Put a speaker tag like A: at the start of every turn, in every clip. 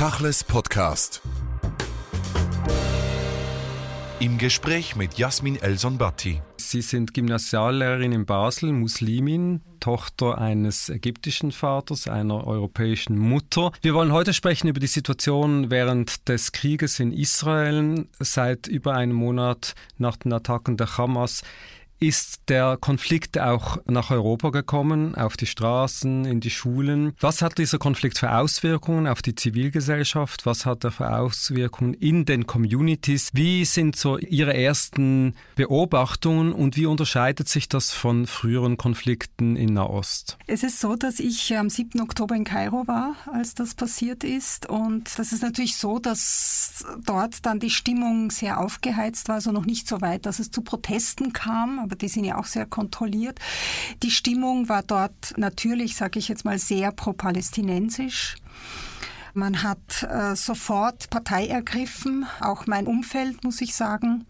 A: Tachles Podcast. Im Gespräch mit Jasmin Elson-Batti.
B: Sie sind Gymnasiallehrerin in Basel, Muslimin, Tochter eines ägyptischen Vaters, einer europäischen Mutter. Wir wollen heute sprechen über die Situation während des Krieges in Israel. Seit über einem Monat nach den Attacken der Hamas ist der Konflikt auch nach Europa gekommen, auf die Straßen, in die Schulen. Was hat dieser Konflikt für Auswirkungen auf die Zivilgesellschaft? Was hat er für Auswirkungen in den Communities? Wie sind so Ihre ersten Beobachtungen und wie unterscheidet sich das von früheren Konflikten in Nahost?
C: Es ist so, dass ich am 7. Oktober in Kairo war, als das passiert ist. Und das ist natürlich so, dass dort dann die Stimmung sehr aufgeheizt war, also noch nicht so weit, dass es zu Protesten kam aber die sind ja auch sehr kontrolliert. Die Stimmung war dort natürlich, sage ich jetzt mal, sehr pro-palästinensisch. Man hat äh, sofort Partei ergriffen, auch mein Umfeld, muss ich sagen,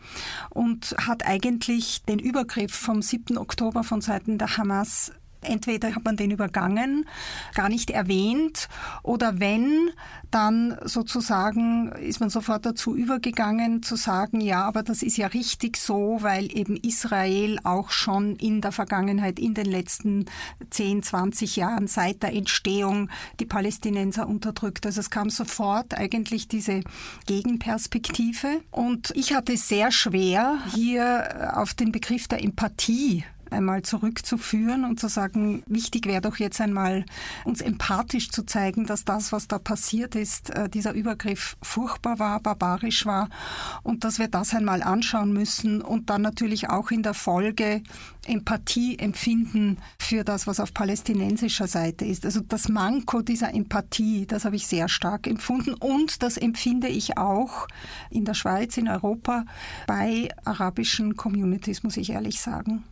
C: und hat eigentlich den Übergriff vom 7. Oktober von Seiten der Hamas Entweder hat man den übergangen, gar nicht erwähnt, oder wenn, dann sozusagen ist man sofort dazu übergegangen zu sagen, ja, aber das ist ja richtig so, weil eben Israel auch schon in der Vergangenheit, in den letzten 10, 20 Jahren seit der Entstehung die Palästinenser unterdrückt. Also es kam sofort eigentlich diese Gegenperspektive. Und ich hatte sehr schwer, hier auf den Begriff der Empathie einmal zurückzuführen und zu sagen, wichtig wäre doch jetzt einmal uns empathisch zu zeigen, dass das, was da passiert ist, äh, dieser Übergriff furchtbar war, barbarisch war und dass wir das einmal anschauen müssen und dann natürlich auch in der Folge Empathie empfinden für das, was auf palästinensischer Seite ist. Also das Manko dieser Empathie, das habe ich sehr stark empfunden und das empfinde ich auch in der Schweiz, in Europa, bei arabischen Communities, muss ich ehrlich sagen.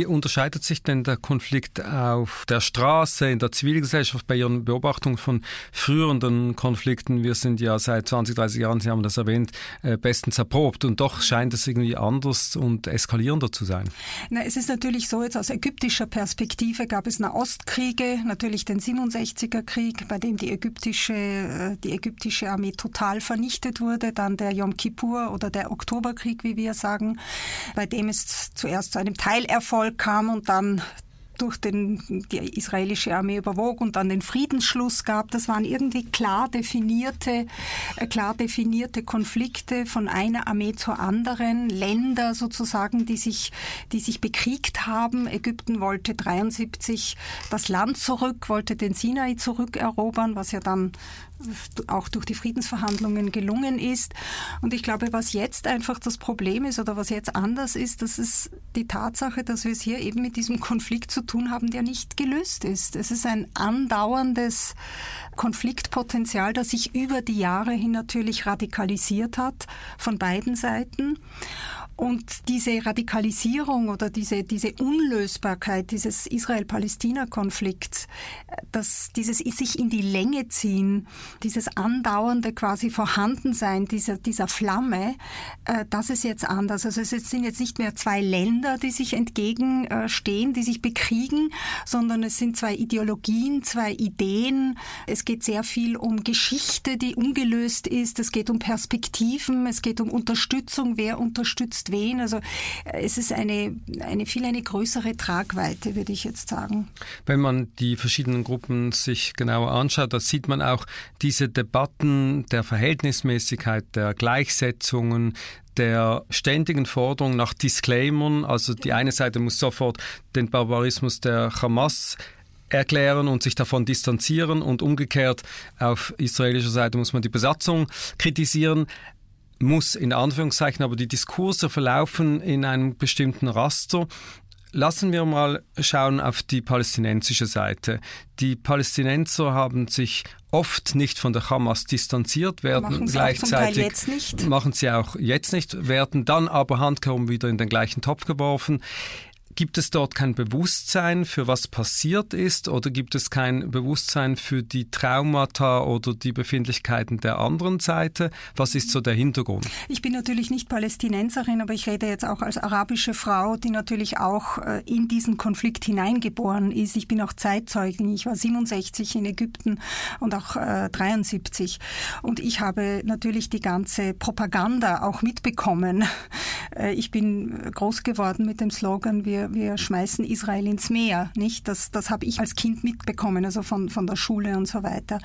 B: Wie unterscheidet sich denn der Konflikt auf der Straße, in der Zivilgesellschaft bei Ihren Beobachtungen von früheren Konflikten? Wir sind ja seit 20, 30 Jahren, Sie haben das erwähnt, äh, bestens erprobt und doch scheint es irgendwie anders und eskalierender zu sein.
C: Na, es ist natürlich so, jetzt aus ägyptischer Perspektive gab es Nahostkriege, natürlich den 67er Krieg, bei dem die ägyptische, äh, die ägyptische Armee total vernichtet wurde, dann der Yom Kippur oder der Oktoberkrieg, wie wir sagen, bei dem es zuerst zu einem Teilerfolg kam und dann durch den, die israelische Armee überwog und dann den Friedensschluss gab. Das waren irgendwie klar definierte, äh, klar definierte Konflikte von einer Armee zur anderen, Länder sozusagen, die sich, die sich bekriegt haben. Ägypten wollte 73 das Land zurück, wollte den Sinai zurückerobern, was ja dann auch durch die Friedensverhandlungen gelungen ist. Und ich glaube, was jetzt einfach das Problem ist oder was jetzt anders ist, das ist die Tatsache, dass wir es hier eben mit diesem Konflikt zu tun haben, der nicht gelöst ist. Es ist ein andauerndes Konfliktpotenzial, das sich über die Jahre hin natürlich radikalisiert hat von beiden Seiten. Und diese Radikalisierung oder diese, diese Unlösbarkeit dieses Israel-Palästina-Konflikts, dass dieses sich in die Länge ziehen, dieses andauernde quasi Vorhandensein dieser, dieser Flamme, äh, das ist jetzt anders. Also es sind jetzt nicht mehr zwei Länder, die sich entgegenstehen, die sich bekriegen, sondern es sind zwei Ideologien, zwei Ideen. Es geht sehr viel um Geschichte, die ungelöst ist. Es geht um Perspektiven, es geht um Unterstützung, wer unterstützt wen. Also äh, es ist eine, eine viel eine größere Tragweite, würde ich jetzt sagen.
B: Wenn man die verschiedenen Gruppen sich genauer anschaut, da sieht man auch diese Debatten der Verhältnismäßigkeit, der Gleichsetzungen, der ständigen Forderung nach Disclaimern. Also die eine Seite muss sofort den Barbarismus der Hamas erklären und sich davon distanzieren und umgekehrt auf israelischer Seite muss man die Besatzung kritisieren muss in Anführungszeichen, aber die Diskurse verlaufen in einem bestimmten Raster. Lassen wir mal schauen auf die palästinensische Seite. Die Palästinenser haben sich oft nicht von der Hamas distanziert, werden machen gleichzeitig
C: jetzt nicht.
B: machen sie auch jetzt nicht, werden dann aber handkehrum wieder in den gleichen Topf geworfen. Gibt es dort kein Bewusstsein für was passiert ist oder gibt es kein Bewusstsein für die Traumata oder die Befindlichkeiten der anderen Seite? Was ist so der Hintergrund?
C: Ich bin natürlich nicht Palästinenserin, aber ich rede jetzt auch als arabische Frau, die natürlich auch äh, in diesen Konflikt hineingeboren ist. Ich bin auch Zeitzeugin. Ich war 67 in Ägypten und auch äh, 73. Und ich habe natürlich die ganze Propaganda auch mitbekommen. Äh, ich bin groß geworden mit dem Slogan, wir wir, schmeißen Israel ins Meer, nicht? Das, das habe ich als Kind mitbekommen, also von, von der Schule und so weiter.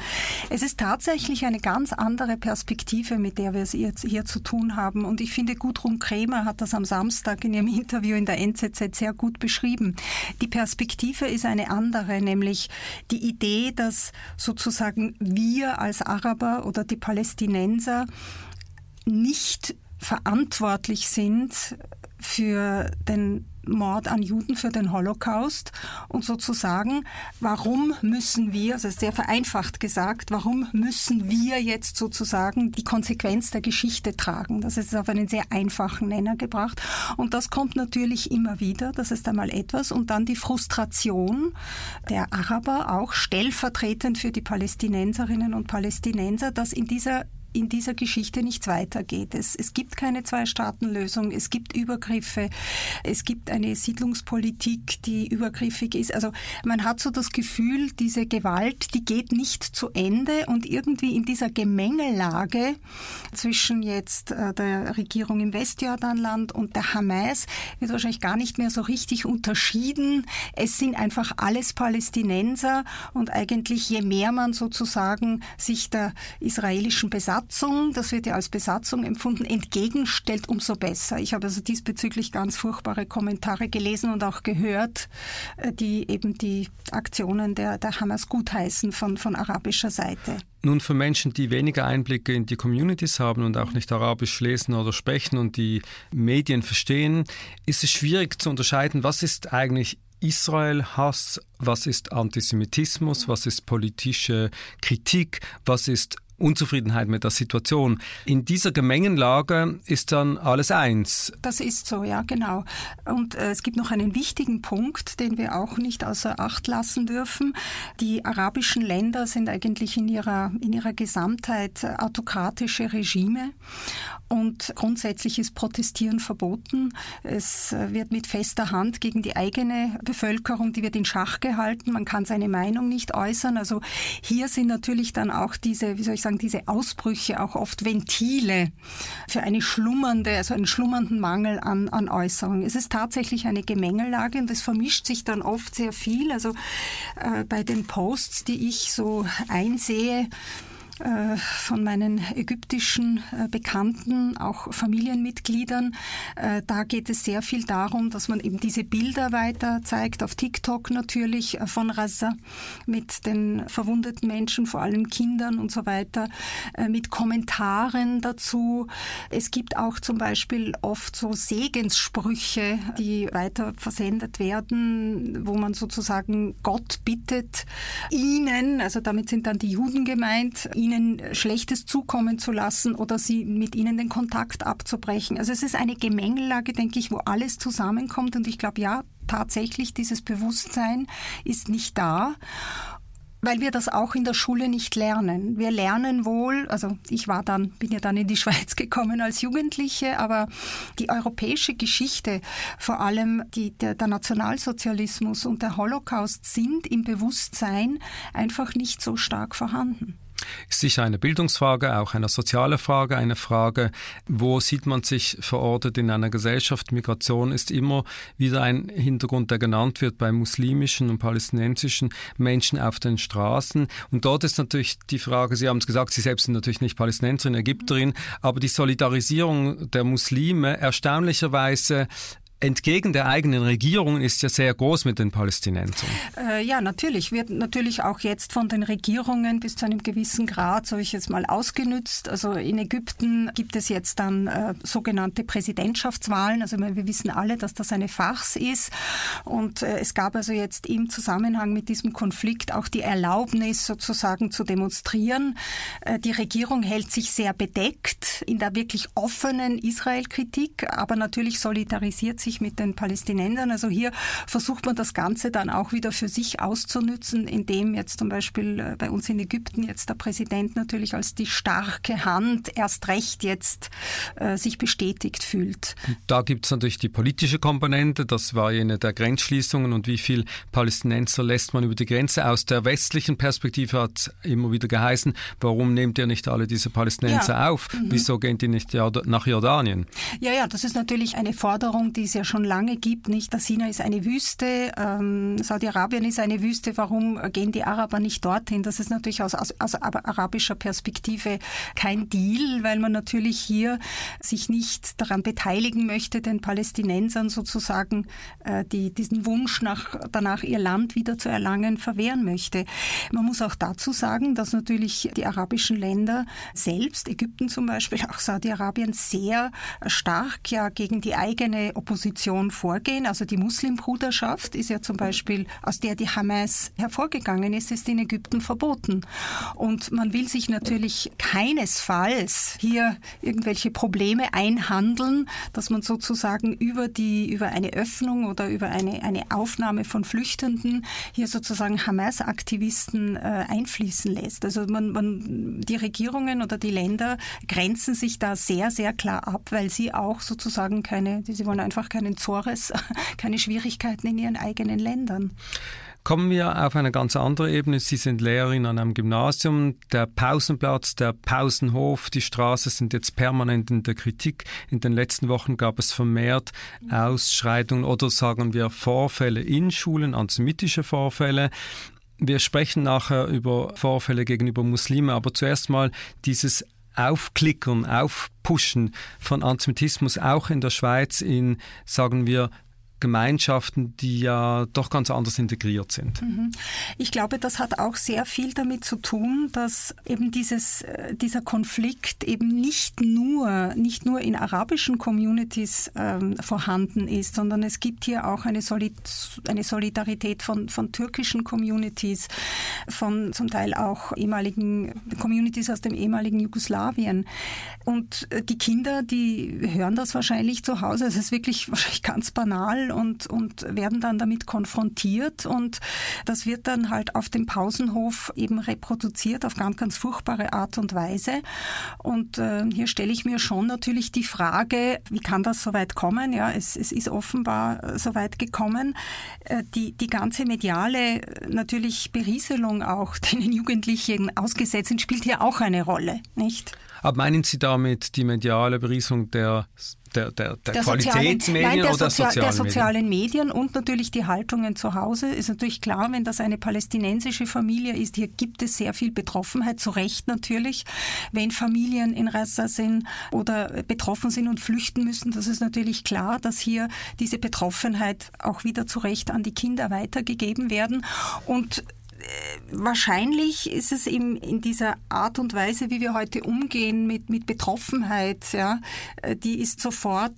C: Es ist tatsächlich eine ganz andere Perspektive, mit der wir es jetzt hier zu tun haben. Und ich finde, Gudrun Kremer hat das am Samstag in ihrem Interview in der NZZ sehr gut beschrieben. Die Perspektive ist eine andere, nämlich die Idee, dass sozusagen wir als Araber oder die Palästinenser nicht verantwortlich sind für den Mord an Juden für den Holocaust. Und sozusagen, warum müssen wir, also sehr vereinfacht gesagt, warum müssen wir jetzt sozusagen die Konsequenz der Geschichte tragen? Das ist auf einen sehr einfachen Nenner gebracht. Und das kommt natürlich immer wieder, das ist einmal etwas. Und dann die Frustration der Araber, auch stellvertretend für die Palästinenserinnen und Palästinenser, dass in dieser in dieser Geschichte nichts weitergeht. Es, es gibt keine Zwei-Staaten-Lösung, es gibt Übergriffe, es gibt eine Siedlungspolitik, die übergriffig ist. Also man hat so das Gefühl, diese Gewalt, die geht nicht zu Ende und irgendwie in dieser Gemengelage zwischen jetzt äh, der Regierung im Westjordanland und der Hamas wird wahrscheinlich gar nicht mehr so richtig unterschieden. Es sind einfach alles Palästinenser und eigentlich je mehr man sozusagen sich der israelischen Besatzung Besatzung, das wird ja als Besatzung empfunden, entgegenstellt, umso besser. Ich habe also diesbezüglich ganz furchtbare Kommentare gelesen und auch gehört, äh, die eben die Aktionen der, der Hamas gutheißen von, von arabischer Seite.
B: Nun, für Menschen, die weniger Einblicke in die Communities haben und auch nicht Arabisch lesen oder sprechen und die Medien verstehen, ist es schwierig zu unterscheiden, was ist eigentlich Israel-Hass, was ist Antisemitismus, was ist politische Kritik, was ist Unzufriedenheit mit der Situation. In dieser Gemengenlage ist dann alles eins.
C: Das ist so, ja, genau. Und äh, es gibt noch einen wichtigen Punkt, den wir auch nicht außer Acht lassen dürfen. Die arabischen Länder sind eigentlich in ihrer, in ihrer Gesamtheit autokratische Regime und grundsätzlich ist Protestieren verboten. Es äh, wird mit fester Hand gegen die eigene Bevölkerung, die wird in Schach gehalten. Man kann seine Meinung nicht äußern. Also hier sind natürlich dann auch diese, wie soll ich sagen, diese Ausbrüche auch oft Ventile für eine schlummernde, also einen schlummernden Mangel an, an Äußerung. Es ist tatsächlich eine Gemengelage und es vermischt sich dann oft sehr viel. Also äh, bei den Posts, die ich so einsehe, von meinen ägyptischen äh, Bekannten, auch Familienmitgliedern. Äh, da geht es sehr viel darum, dass man eben diese Bilder weiter zeigt, auf TikTok natürlich von Raza mit den verwundeten Menschen, vor allem Kindern und so weiter, mit Kommentaren dazu. Es gibt auch zum Beispiel oft so Segenssprüche, die weiter versendet werden, wo man sozusagen Gott bittet, ihnen, also damit sind dann die Juden gemeint, ihnen Schlechtes zukommen zu lassen oder sie mit ihnen den Kontakt abzubrechen. Also es ist eine Gemengelage, denke ich, wo alles zusammenkommt und ich glaube, ja, tatsächlich dieses Bewusstsein ist nicht da weil wir das auch in der Schule nicht lernen. Wir lernen wohl, also ich war dann, bin ja dann in die Schweiz gekommen als Jugendliche, aber die europäische Geschichte, vor allem die, der, der Nationalsozialismus und der Holocaust sind im Bewusstsein einfach nicht so stark vorhanden.
B: Ist sicher eine Bildungsfrage, auch eine soziale Frage, eine Frage, wo sieht man sich verortet in einer Gesellschaft. Migration ist immer wieder ein Hintergrund, der genannt wird bei muslimischen und palästinensischen Menschen auf den Straßen. Und dort ist natürlich die Frage, Sie haben es gesagt, Sie selbst sind natürlich nicht Palästinenserin, Ägypterin, aber die Solidarisierung der Muslime erstaunlicherweise entgegen der eigenen Regierung ist ja sehr groß mit den Palästinensern.
C: Äh, ja, natürlich. Wird natürlich auch jetzt von den Regierungen bis zu einem gewissen Grad, so ich jetzt mal, ausgenützt. Also in Ägypten gibt es jetzt dann äh, sogenannte Präsidentschaftswahlen. Also wir wissen alle, dass das eine Farce ist. Und äh, es gab also jetzt im Zusammenhang mit diesem Konflikt auch die Erlaubnis, sozusagen zu demonstrieren. Äh, die Regierung hält sich sehr bedeckt in der wirklich offenen Israel-Kritik, aber natürlich solidarisiert sich mit den Palästinensern. Also hier versucht man das Ganze dann auch wieder für sich auszunützen, indem jetzt zum Beispiel äh, bei uns in Ägypten jetzt der Präsident natürlich als die starke Hand erst recht jetzt äh, sich bestätigt fühlt.
B: Da gibt es natürlich die politische Komponente, das war jene der Grenzschließungen und wie viel Palästinenser lässt man über die Grenze. Aus der westlichen Perspektive hat immer wieder geheißen, warum nehmt ihr nicht alle diese Palästinenser ja. auf? Mhm. Wieso gehen die nicht nach Jordanien?
C: Ja, ja, das ist natürlich eine Forderung, die ja schon lange gibt. Nicht, das Sina ist eine Wüste, ähm, Saudi-Arabien ist eine Wüste. Warum gehen die Araber nicht dorthin? Das ist natürlich aus, aus, aus arabischer Perspektive kein Deal, weil man natürlich hier sich nicht daran beteiligen möchte, den Palästinensern sozusagen äh, die, diesen Wunsch nach, danach ihr Land wieder zu erlangen verwehren möchte. Man muss auch dazu sagen, dass natürlich die arabischen Länder selbst, Ägypten zum Beispiel, auch Saudi-Arabien, sehr stark ja gegen die eigene Opposition vorgehen. Also die Muslimbruderschaft ist ja zum Beispiel, aus der die Hamas hervorgegangen ist, ist in Ägypten verboten. Und man will sich natürlich keinesfalls hier irgendwelche Probleme einhandeln, dass man sozusagen über die, über eine Öffnung oder über eine, eine Aufnahme von Flüchtenden hier sozusagen Hamas-Aktivisten äh, einfließen lässt. Also man, man, die Regierungen oder die Länder grenzen sich da sehr, sehr klar ab, weil sie auch sozusagen keine, sie wollen einfach keinen Zores, keine Schwierigkeiten in ihren eigenen Ländern.
B: Kommen wir auf eine ganz andere Ebene. Sie sind Lehrerin an einem Gymnasium. Der Pausenplatz, der Pausenhof, die Straße sind jetzt permanent in der Kritik. In den letzten Wochen gab es vermehrt Ausschreitungen oder sagen wir Vorfälle in Schulen, antisemitische Vorfälle. Wir sprechen nachher über Vorfälle gegenüber Muslimen, aber zuerst mal dieses Aufklickern, Aufpushen von Antisemitismus auch in der Schweiz in, sagen wir, Gemeinschaften, die ja doch ganz anders integriert sind. Mhm.
C: Ich glaube, das hat auch sehr viel damit zu tun, dass eben dieses, äh, dieser Konflikt eben nicht nur, nicht nur in arabischen Communities ähm, vorhanden ist, sondern es gibt hier auch eine, Solid eine Solidarität von, von türkischen Communities, von zum Teil auch ehemaligen Communities aus dem ehemaligen Jugoslawien. Und äh, die Kinder, die hören das wahrscheinlich zu Hause. Es ist wirklich wahrscheinlich ganz banal und, und werden dann damit konfrontiert und das wird dann halt auf dem Pausenhof eben reproduziert auf ganz, ganz furchtbare Art und Weise. Und äh, hier stelle ich mir schon natürlich die Frage, wie kann das so weit kommen? Ja, es, es ist offenbar äh, so weit gekommen. Äh, die, die ganze mediale äh, natürlich Berieselung auch, denen Jugendlichen ausgesetzt sind, spielt hier auch eine Rolle, nicht?
B: Aber meinen Sie damit die mediale Berieselung der der, der, der, der Qualitätsmedien sozialen, nein,
C: der
B: oder
C: der sozialen Medien? Medien und natürlich die Haltungen zu Hause. Ist natürlich klar, wenn das eine palästinensische Familie ist, hier gibt es sehr viel Betroffenheit, zu Recht natürlich. Wenn Familien in Rassa sind oder betroffen sind und flüchten müssen, das ist natürlich klar, dass hier diese Betroffenheit auch wieder zu Recht an die Kinder weitergegeben werden. Und wahrscheinlich ist es eben in dieser Art und Weise, wie wir heute umgehen mit, mit Betroffenheit, ja, äh, die ist sofort,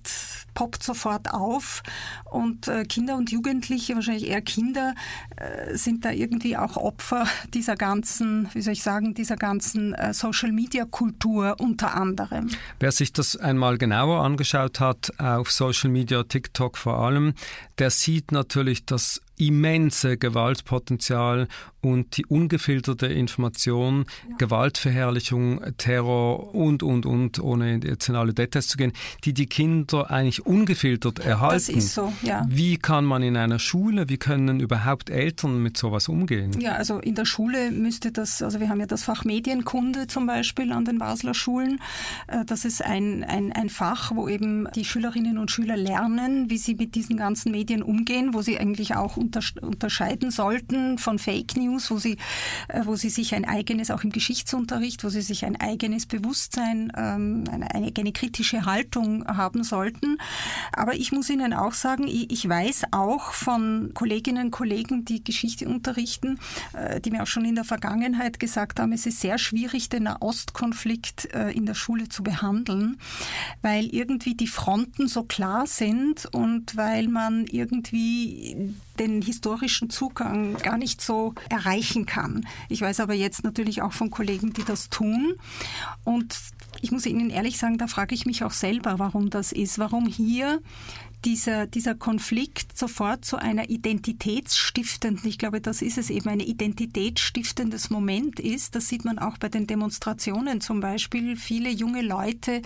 C: poppt sofort auf und äh, Kinder und Jugendliche, wahrscheinlich eher Kinder, äh, sind da irgendwie auch Opfer dieser ganzen, wie soll ich sagen, dieser ganzen Social Media Kultur unter anderem.
B: Wer sich das einmal genauer angeschaut hat, auf Social Media, TikTok vor allem, der sieht natürlich, dass immense Gewaltpotenzial und die ungefilterte Information, ja. Gewaltverherrlichung, Terror und, und, und, ohne jetzt in alle Details zu gehen, die die Kinder eigentlich ungefiltert erhalten. Das
C: ist so, ja.
B: Wie kann man in einer Schule, wie können überhaupt Eltern mit sowas umgehen?
C: Ja, also in der Schule müsste das, also wir haben ja das Fach Medienkunde zum Beispiel an den Basler Schulen. Äh, das ist ein, ein, ein Fach, wo eben die Schülerinnen und Schüler lernen, wie sie mit diesen ganzen Medien umgehen, wo sie eigentlich auch unterscheiden sollten von Fake News, wo sie, äh, wo sie sich ein eigenes, auch im Geschichtsunterricht, wo sie sich ein eigenes Bewusstsein, ähm, eine, eine kritische Haltung haben sollten. Aber ich muss Ihnen auch sagen, ich weiß auch von Kolleginnen und Kollegen, die Geschichte unterrichten, äh, die mir auch schon in der Vergangenheit gesagt haben, es ist sehr schwierig, den Nahostkonflikt äh, in der Schule zu behandeln, weil irgendwie die Fronten so klar sind und weil man irgendwie den historischen Zugang gar nicht so erreichen kann. Ich weiß aber jetzt natürlich auch von Kollegen, die das tun. Und ich muss Ihnen ehrlich sagen, da frage ich mich auch selber, warum das ist. Warum hier dieser, dieser Konflikt sofort zu einer identitätsstiftenden, ich glaube, das ist es eben, ein identitätsstiftendes Moment ist. Das sieht man auch bei den Demonstrationen zum Beispiel. Viele junge Leute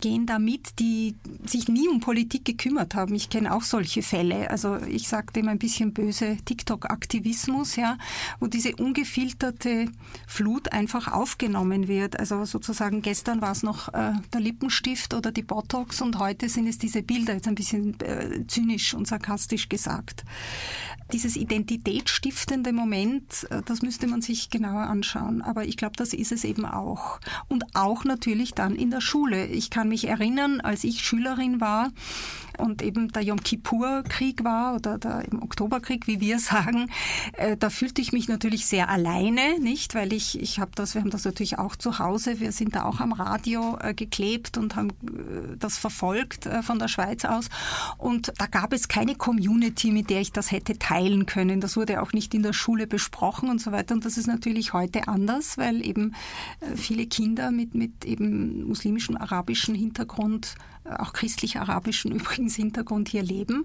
C: gehen da mit, die sich nie um Politik gekümmert haben. Ich kenne auch solche Fälle. Also ich sage dem ein bisschen böse TikTok-Aktivismus, ja, wo diese ungefilterte Flut einfach aufgenommen wird. Also sozusagen gestern war es noch äh, der Lippenstift oder die Botox und heute sind es diese Bilder, jetzt ein bisschen äh, zynisch und sarkastisch gesagt. Dieses identitätsstiftende Moment, äh, das müsste man sich genauer anschauen. Aber ich glaube, das ist es eben auch. Und auch natürlich dann in der Schule. Ich kann mich erinnern, als ich Schülerin war, und eben der Yom Kippur-Krieg war oder der im Oktoberkrieg, wie wir sagen, äh, da fühlte ich mich natürlich sehr alleine, nicht? Weil ich, ich habe das, wir haben das natürlich auch zu Hause, wir sind da auch am Radio äh, geklebt und haben äh, das verfolgt äh, von der Schweiz aus. Und da gab es keine Community, mit der ich das hätte teilen können. Das wurde auch nicht in der Schule besprochen und so weiter. Und das ist natürlich heute anders, weil eben viele Kinder mit, mit eben muslimischem, arabischen Hintergrund auch christlich-arabischen übrigens Hintergrund hier leben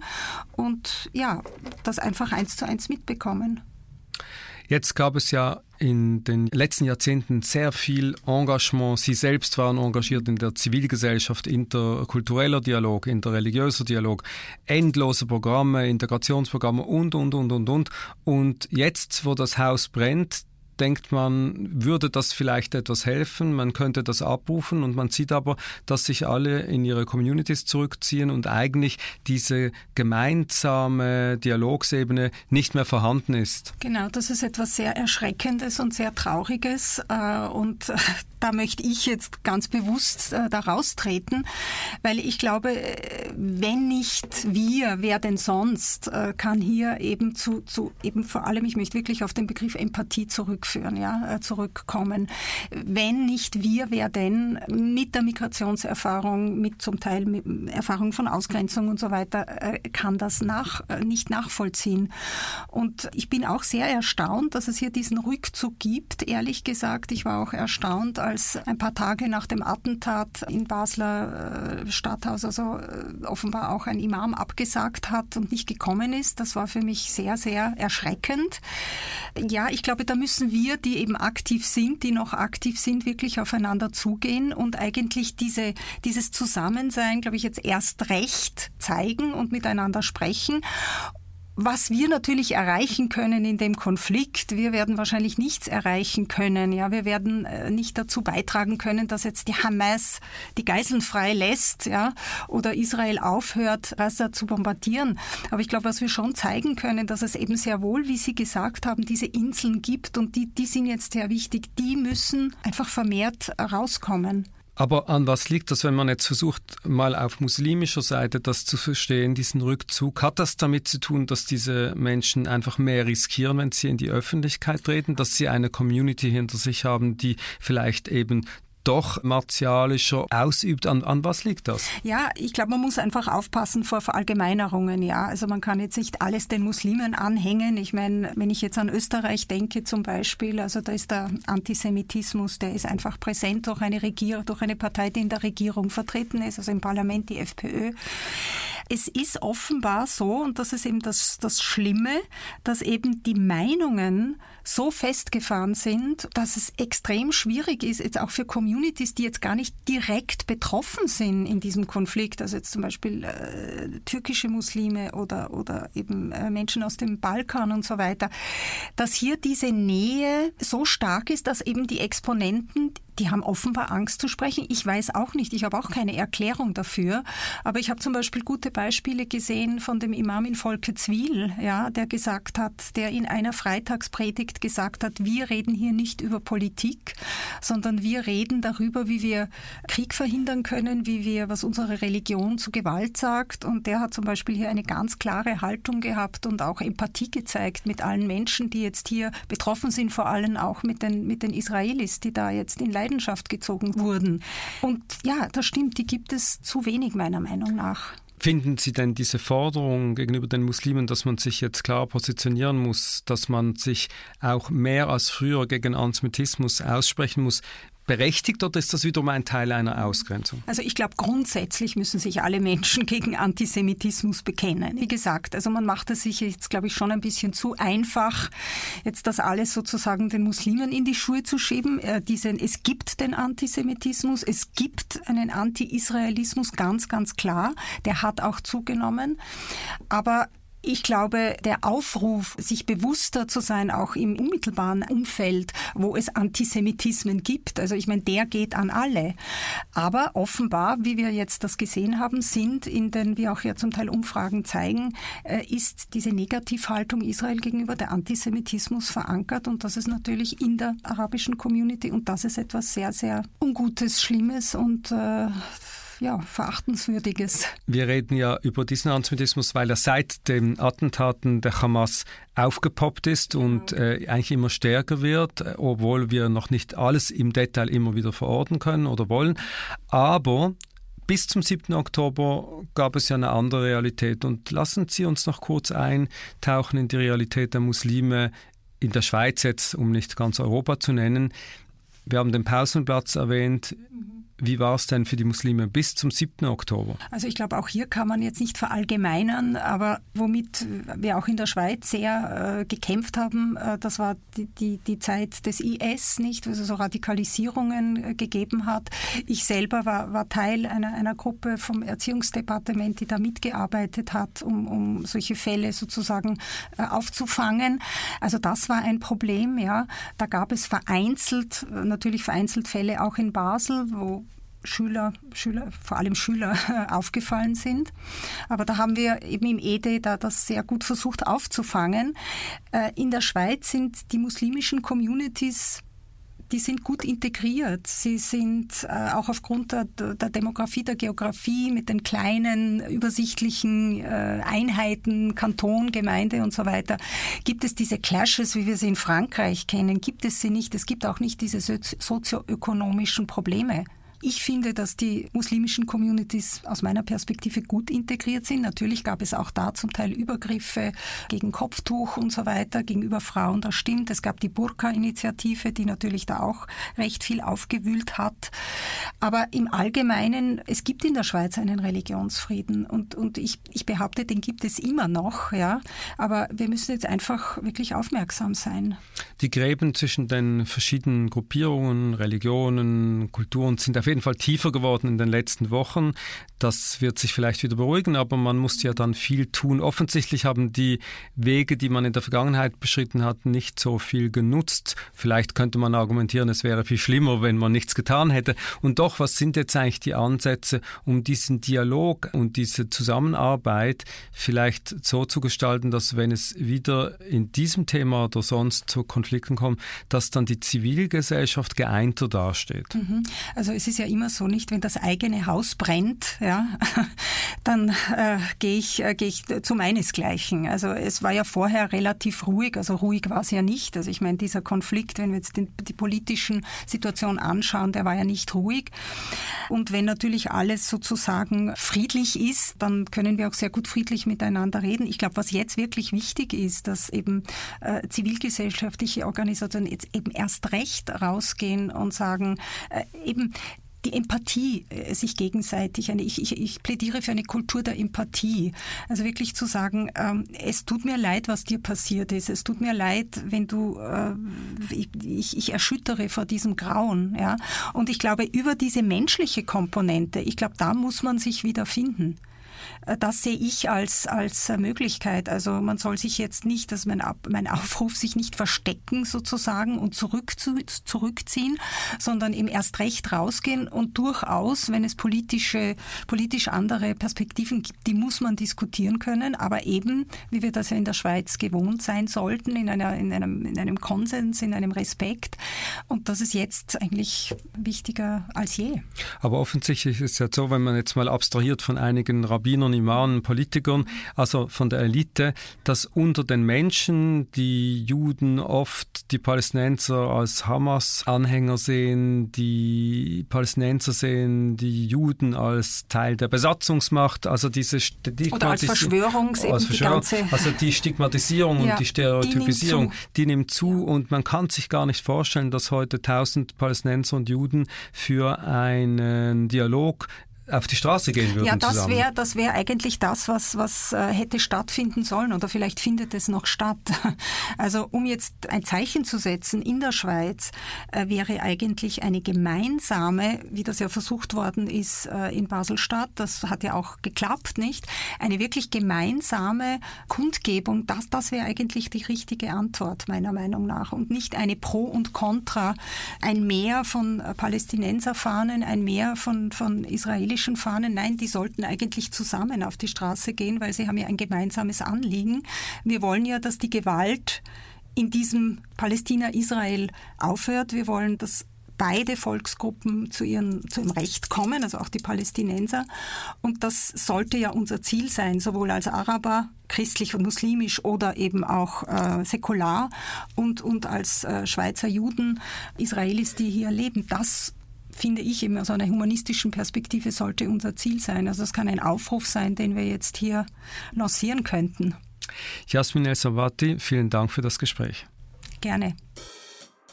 C: und ja, das einfach eins zu eins mitbekommen.
B: Jetzt gab es ja in den letzten Jahrzehnten sehr viel Engagement. Sie selbst waren engagiert in der Zivilgesellschaft, interkultureller Dialog, interreligiöser Dialog, endlose Programme, Integrationsprogramme und, und, und, und, und. Und jetzt, wo das Haus brennt, denkt man, würde das vielleicht etwas helfen, man könnte das abrufen und man sieht aber, dass sich alle in ihre Communities zurückziehen und eigentlich diese gemeinsame Dialogsebene nicht mehr vorhanden ist.
C: Genau, das ist etwas sehr Erschreckendes und sehr Trauriges äh, und äh, da möchte ich jetzt ganz bewusst äh, da raustreten, weil ich glaube, wenn nicht wir, wer denn sonst, kann hier eben zu, zu eben vor allem, ich möchte wirklich auf den Begriff Empathie zurück zurückführen, ja, äh, zurückkommen. Wenn nicht wir, wer denn mit der Migrationserfahrung, mit zum Teil mit Erfahrung von Ausgrenzung und so weiter, äh, kann das nach, äh, nicht nachvollziehen. Und ich bin auch sehr erstaunt, dass es hier diesen Rückzug gibt. Ehrlich gesagt, ich war auch erstaunt, als ein paar Tage nach dem Attentat in Basler Stadthaus, also offenbar auch ein Imam abgesagt hat und nicht gekommen ist. Das war für mich sehr, sehr erschreckend. Ja, ich glaube, da müssen wir, die eben aktiv sind, die noch aktiv sind, wirklich aufeinander zugehen und eigentlich diese, dieses Zusammensein, glaube ich, jetzt erst recht zeigen und miteinander sprechen was wir natürlich erreichen können in dem Konflikt, wir werden wahrscheinlich nichts erreichen können. Ja, wir werden äh, nicht dazu beitragen können, dass jetzt die Hamas die Geiseln frei lässt, ja, oder Israel aufhört, Gaza zu bombardieren. Aber ich glaube, was wir schon zeigen können, dass es eben sehr wohl, wie Sie gesagt haben, diese Inseln gibt und die, die sind jetzt sehr wichtig. Die müssen einfach vermehrt rauskommen.
B: Aber an was liegt das, wenn man jetzt versucht, mal auf muslimischer Seite das zu verstehen, diesen Rückzug? Hat das damit zu tun, dass diese Menschen einfach mehr riskieren, wenn sie in die Öffentlichkeit treten, dass sie eine Community hinter sich haben, die vielleicht eben doch martialischer ausübt. An, an was liegt das?
C: Ja, ich glaube, man muss einfach aufpassen vor Verallgemeinerungen. Ja, also man kann jetzt nicht alles den Muslimen anhängen. Ich meine, wenn ich jetzt an Österreich denke zum Beispiel, also da ist der Antisemitismus, der ist einfach präsent durch eine Regierung, durch eine Partei, die in der Regierung vertreten ist, also im Parlament die FPÖ. Es ist offenbar so, und das ist eben das, das Schlimme, dass eben die Meinungen so festgefahren sind, dass es extrem schwierig ist, jetzt auch für Communities, die jetzt gar nicht direkt betroffen sind in diesem Konflikt, also jetzt zum Beispiel äh, türkische Muslime oder, oder eben äh, Menschen aus dem Balkan und so weiter, dass hier diese Nähe so stark ist, dass eben die Exponenten, die haben offenbar Angst zu sprechen. Ich weiß auch nicht, ich habe auch keine Erklärung dafür. Aber ich habe zum Beispiel gute Beispiele gesehen von dem Imam in Volkezwil, ja, der gesagt hat, der in einer Freitagspredigt gesagt hat, wir reden hier nicht über Politik, sondern wir reden darüber, wie wir Krieg verhindern können, wie wir, was unsere Religion zu Gewalt sagt. Und der hat zum Beispiel hier eine ganz klare Haltung gehabt und auch Empathie gezeigt mit allen Menschen, die jetzt hier betroffen sind, vor allem auch mit den, mit den Israelis, die da jetzt in Leid Leidenschaft gezogen wurden. Und ja, das stimmt, die gibt es zu wenig meiner Meinung nach.
B: Finden Sie denn diese Forderung gegenüber den Muslimen, dass man sich jetzt klar positionieren muss, dass man sich auch mehr als früher gegen Antisemitismus aussprechen muss, berechtigt oder ist das wiederum ein Teil einer Ausgrenzung?
C: Also ich glaube, grundsätzlich müssen sich alle Menschen gegen Antisemitismus bekennen. Wie gesagt, also man macht es sich jetzt, glaube ich, schon ein bisschen zu einfach, jetzt das alles sozusagen den Muslimen in die Schuhe zu schieben. Äh, diesen, es gibt den Antisemitismus, es gibt einen Anti-Israelismus, ganz, ganz klar. Der hat auch zugenommen. Aber ich glaube, der Aufruf, sich bewusster zu sein, auch im unmittelbaren Umfeld, wo es Antisemitismen gibt, also ich meine, der geht an alle. Aber offenbar, wie wir jetzt das gesehen haben, sind in den, wie auch ja zum Teil Umfragen zeigen, äh, ist diese Negativhaltung Israel gegenüber der Antisemitismus verankert und das ist natürlich in der arabischen Community und das ist etwas sehr, sehr Ungutes, Schlimmes und äh, ja, Verachtenswürdiges.
B: Wir reden ja über diesen Antisemitismus, weil er seit den Attentaten der Hamas aufgepoppt ist und äh, eigentlich immer stärker wird, obwohl wir noch nicht alles im Detail immer wieder verorten können oder wollen. Aber bis zum 7. Oktober gab es ja eine andere Realität. Und lassen Sie uns noch kurz eintauchen in die Realität der Muslime in der Schweiz jetzt, um nicht ganz Europa zu nennen. Wir haben den Pausenplatz erwähnt. Mhm. Wie war es denn für die Muslime bis zum 7. Oktober?
C: Also ich glaube, auch hier kann man jetzt nicht verallgemeinern, aber womit wir auch in der Schweiz sehr äh, gekämpft haben, äh, das war die, die, die, Zeit des IS, nicht, wo es so Radikalisierungen äh, gegeben hat. Ich selber war, war Teil einer, einer Gruppe vom Erziehungsdepartement, die da mitgearbeitet hat, um, um solche Fälle sozusagen äh, aufzufangen. Also das war ein Problem, ja. Da gab es vereinzelt, natürlich vereinzelt Fälle auch in Basel, wo Schüler, Schüler, vor allem Schüler aufgefallen sind. Aber da haben wir eben im EDE da das sehr gut versucht aufzufangen. Äh, in der Schweiz sind die muslimischen Communities die sind gut integriert. Sie sind äh, auch aufgrund der, der, Demografie, der Geografie mit den kleinen, übersichtlichen äh, Einheiten, Kanton, Gemeinde und so weiter, gibt es diese Clashes, wie wir sie in Frankreich kennen, gibt es sie nicht. Es gibt auch nicht diese sozioökonomischen Probleme. Ich finde, dass die muslimischen Communities aus meiner Perspektive gut integriert sind. Natürlich gab es auch da zum Teil Übergriffe gegen Kopftuch und so weiter gegenüber Frauen. Das stimmt. Es gab die Burka-Initiative, die natürlich da auch recht viel aufgewühlt hat. Aber im Allgemeinen, es gibt in der Schweiz einen Religionsfrieden und, und ich, ich behaupte, den gibt es immer noch. Ja. Aber wir müssen jetzt einfach wirklich aufmerksam sein.
B: Die Gräben zwischen den verschiedenen Gruppierungen, Religionen, Kulturen sind auf jeden jeden Fall tiefer geworden in den letzten Wochen. Das wird sich vielleicht wieder beruhigen, aber man muss ja dann viel tun. Offensichtlich haben die Wege, die man in der Vergangenheit beschritten hat, nicht so viel genutzt. Vielleicht könnte man argumentieren, es wäre viel schlimmer, wenn man nichts getan hätte. Und doch, was sind jetzt eigentlich die Ansätze, um diesen Dialog und diese Zusammenarbeit vielleicht so zu gestalten, dass wenn es wieder in diesem Thema oder sonst zu Konflikten kommt, dass dann die Zivilgesellschaft geeinter dasteht?
C: Mhm. Also es ist ja immer so, nicht, wenn das eigene Haus brennt, ja, dann äh, gehe ich, äh, geh ich zu meinesgleichen. Also es war ja vorher relativ ruhig, also ruhig war es ja nicht. Also ich meine, dieser Konflikt, wenn wir jetzt den, die politischen Situation anschauen, der war ja nicht ruhig. Und wenn natürlich alles sozusagen friedlich ist, dann können wir auch sehr gut friedlich miteinander reden. Ich glaube, was jetzt wirklich wichtig ist, dass eben äh, zivilgesellschaftliche Organisationen jetzt eben erst recht rausgehen und sagen, äh, eben die Empathie äh, sich gegenseitig. Eine, ich, ich, ich plädiere für eine Kultur der Empathie. Also wirklich zu sagen, ähm, es tut mir leid, was dir passiert ist. Es tut mir leid, wenn du, äh, ich, ich erschüttere vor diesem Grauen. Ja? Und ich glaube, über diese menschliche Komponente, ich glaube, da muss man sich wieder finden. Äh, das sehe ich als, als äh, Möglichkeit. Also man soll sich jetzt nicht, dass mein, mein Aufruf sich nicht verstecken sozusagen und zurück zu, zurückziehen, sondern eben erst recht rausgehen und durchaus, wenn es politische, politisch andere Perspektiven gibt, die muss man diskutieren können, aber eben, wie wir das ja in der Schweiz gewohnt sein sollten, in, einer, in, einem, in einem Konsens, in einem Respekt. Und das ist jetzt eigentlich wichtiger als je.
B: Aber offensichtlich ist es ja so, wenn man jetzt mal abstrahiert von einigen Rabbinern, Rabbinern, Imamen, Politikern, also von der Elite, dass unter den Menschen die Juden oft die Palästinenser als Hamas-Anhänger sehen, die Palästinenser sehen die Juden als Teil der Besatzungsmacht, also diese
C: Oder als Verschwörungs als
B: Verschwörung, also die Stigmatisierung ja, und die Stereotypisierung, die nimmt zu, die nimmt zu. Und man kann sich gar nicht vorstellen, dass heute tausend Palästinenser und Juden für einen Dialog auf die Straße gehen würden.
C: Ja, das wäre das wäre eigentlich das, was, was äh, hätte stattfinden sollen oder vielleicht findet es noch statt. Also um jetzt ein Zeichen zu setzen in der Schweiz, äh, wäre eigentlich eine gemeinsame, wie das ja versucht worden ist äh, in Basel-Stadt, das hat ja auch geklappt, nicht? Eine wirklich gemeinsame Kundgebung, das, das wäre eigentlich die richtige Antwort meiner Meinung nach und nicht eine Pro und Contra, ein Mehr von Palästinenserfahnen, ein Mehr von, von Israelis israelischen Fahnen. Nein, die sollten eigentlich zusammen auf die Straße gehen, weil sie haben ja ein gemeinsames Anliegen. Wir wollen ja, dass die Gewalt in diesem Palästina-Israel aufhört. Wir wollen, dass beide Volksgruppen zu, ihren, zu ihrem Recht kommen, also auch die Palästinenser. Und das sollte ja unser Ziel sein, sowohl als Araber, christlich und muslimisch oder eben auch äh, säkular und, und als äh, Schweizer Juden, Israelis, die hier leben. Das finde ich eben aus einer humanistischen Perspektive sollte unser Ziel sein. Also es kann ein Aufruf sein, den wir jetzt hier lancieren könnten.
B: Jasmin El-Sawati, vielen Dank für das Gespräch.
C: Gerne.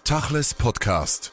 A: Tachles Podcast.